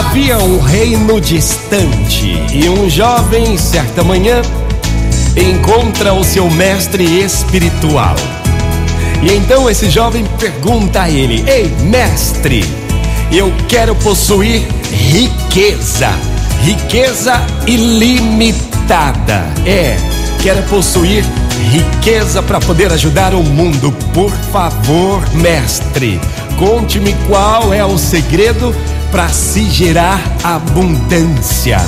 Havia um reino distante e um jovem, certa manhã, encontra o seu mestre espiritual. E então esse jovem pergunta a ele: Ei, mestre, eu quero possuir riqueza, riqueza ilimitada. É, quero possuir riqueza para poder ajudar o mundo. Por favor, mestre, conte-me qual é o segredo para se gerar abundância,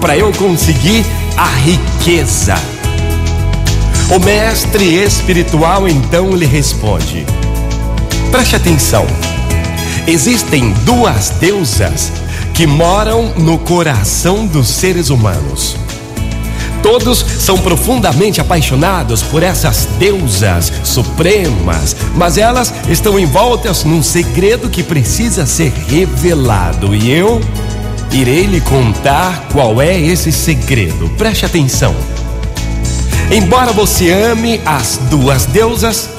para eu conseguir a riqueza. O mestre espiritual então lhe responde: Preste atenção. Existem duas deusas que moram no coração dos seres humanos. Todos são profundamente apaixonados por essas deusas supremas, mas elas estão envoltas num segredo que precisa ser revelado. E eu irei lhe contar qual é esse segredo. Preste atenção. Embora você ame as duas deusas,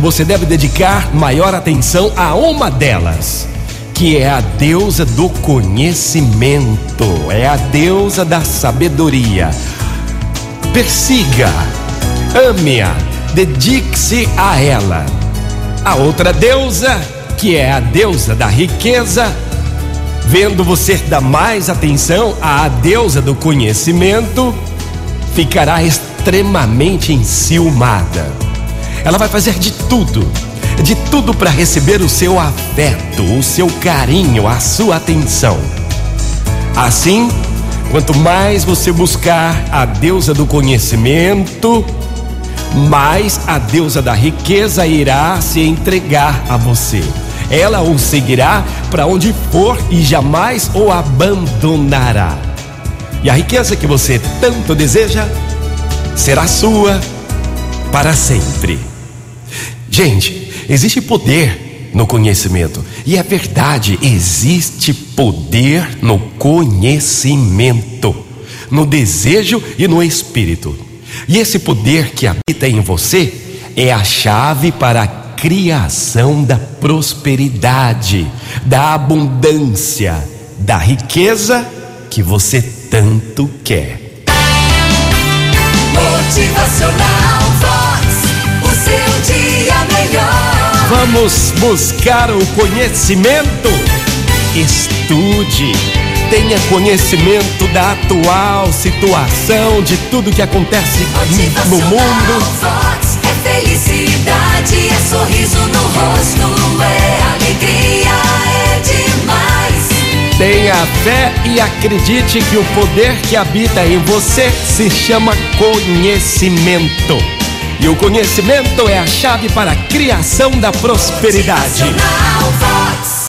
você deve dedicar maior atenção a uma delas, que é a deusa do conhecimento, é a deusa da sabedoria persiga, ame-a, dedique-se a ela. A outra deusa, que é a deusa da riqueza, vendo você dar mais atenção à deusa do conhecimento, ficará extremamente enciumada. Ela vai fazer de tudo, de tudo para receber o seu afeto, o seu carinho, a sua atenção. Assim, Quanto mais você buscar a deusa do conhecimento, mais a deusa da riqueza irá se entregar a você. Ela o seguirá para onde for e jamais o abandonará. E a riqueza que você tanto deseja será sua para sempre. Gente, existe poder no conhecimento. E é verdade, existe poder no conhecimento, no desejo e no espírito. E esse poder que habita em você é a chave para a criação da prosperidade, da abundância, da riqueza que você tanto quer. Motivacional Vamos buscar o conhecimento? Estude. Tenha conhecimento da atual situação, de tudo que acontece no mundo. Vox é felicidade, é sorriso no rosto, é alegria, é demais. Tenha fé e acredite que o poder que habita em você se chama conhecimento. E o conhecimento é a chave para a criação da prosperidade.